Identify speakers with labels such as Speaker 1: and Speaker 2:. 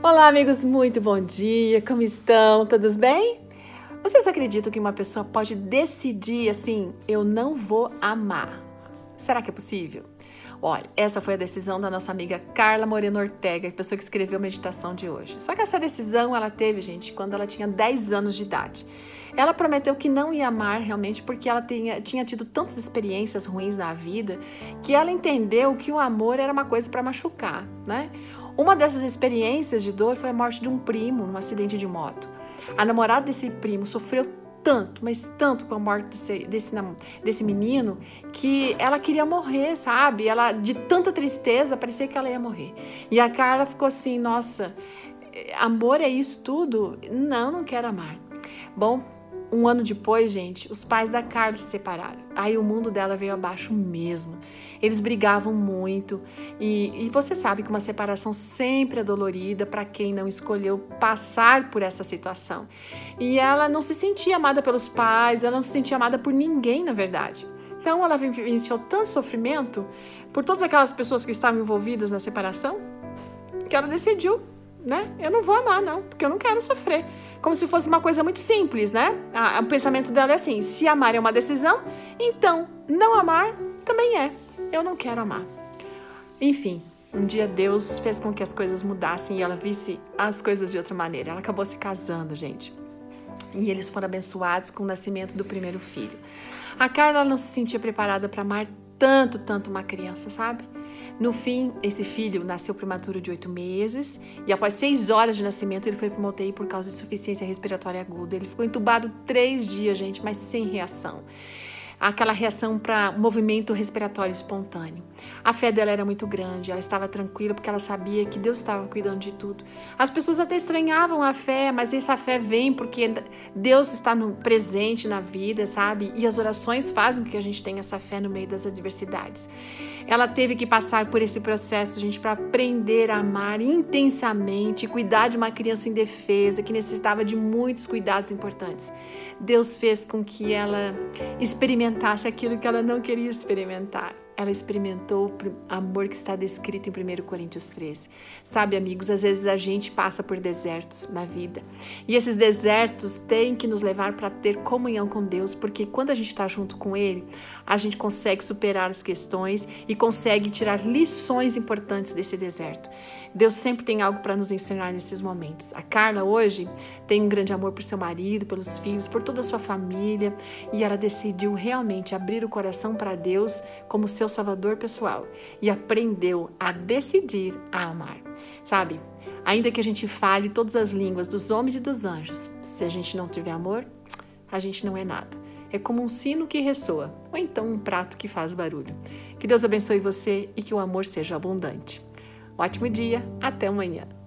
Speaker 1: Olá, amigos, muito bom dia. Como estão? Todos bem? Vocês acreditam que uma pessoa pode decidir assim, eu não vou amar? Será que é possível? Olha, essa foi a decisão da nossa amiga Carla Moreno Ortega, a pessoa que escreveu a meditação de hoje. Só que essa decisão ela teve, gente, quando ela tinha 10 anos de idade. Ela prometeu que não ia amar realmente porque ela tinha, tinha tido tantas experiências ruins na vida que ela entendeu que o amor era uma coisa para machucar, né? Uma dessas experiências de dor foi a morte de um primo num acidente de moto. A namorada desse primo sofreu tanto, mas tanto com a morte desse, desse, desse menino que ela queria morrer, sabe? Ela, de tanta tristeza, parecia que ela ia morrer. E a Carla ficou assim: nossa, amor é isso tudo? Não, não quero amar. Bom, um ano depois, gente, os pais da Carla se separaram. Aí o mundo dela veio abaixo mesmo. Eles brigavam muito e, e você sabe que uma separação sempre é dolorida para quem não escolheu passar por essa situação. E ela não se sentia amada pelos pais, ela não se sentia amada por ninguém, na verdade. Então ela vivenciou tanto sofrimento por todas aquelas pessoas que estavam envolvidas na separação que ela decidiu né? Eu não vou amar, não, porque eu não quero sofrer. Como se fosse uma coisa muito simples, né? o pensamento dela é assim: se amar é uma decisão, então não amar também é. Eu não quero amar. Enfim, um dia Deus fez com que as coisas mudassem e ela visse as coisas de outra maneira. Ela acabou se casando, gente. E eles foram abençoados com o nascimento do primeiro filho. A Carla não se sentia preparada para amar tanto, tanto uma criança, sabe? No fim, esse filho nasceu prematuro de oito meses e após seis horas de nascimento ele foi para uma por causa de insuficiência respiratória aguda. Ele ficou entubado três dias, gente, mas sem reação aquela reação para movimento respiratório espontâneo. A fé dela era muito grande, ela estava tranquila porque ela sabia que Deus estava cuidando de tudo. As pessoas até estranhavam a fé, mas essa fé vem porque Deus está no presente na vida, sabe? E as orações fazem com que a gente tenha essa fé no meio das adversidades. Ela teve que passar por esse processo, gente, para aprender a amar intensamente, cuidar de uma criança indefesa que necessitava de muitos cuidados importantes. Deus fez com que ela experimentasse experimentasse aquilo que ela não queria experimentar. Ela experimentou o amor que está descrito em 1 Coríntios 13. Sabe, amigos, às vezes a gente passa por desertos na vida. E esses desertos têm que nos levar para ter comunhão com Deus, porque quando a gente está junto com Ele, a gente consegue superar as questões e consegue tirar lições importantes desse deserto. Deus sempre tem algo para nos ensinar nesses momentos. A Carla hoje tem um grande amor por seu marido, pelos filhos, por toda a sua família e ela decidiu realmente abrir o coração para Deus como seu salvador pessoal e aprendeu a decidir a amar. Sabe? Ainda que a gente fale todas as línguas dos homens e dos anjos, se a gente não tiver amor, a gente não é nada. É como um sino que ressoa, ou então um prato que faz barulho. Que Deus abençoe você e que o amor seja abundante. Ótimo dia, até amanhã.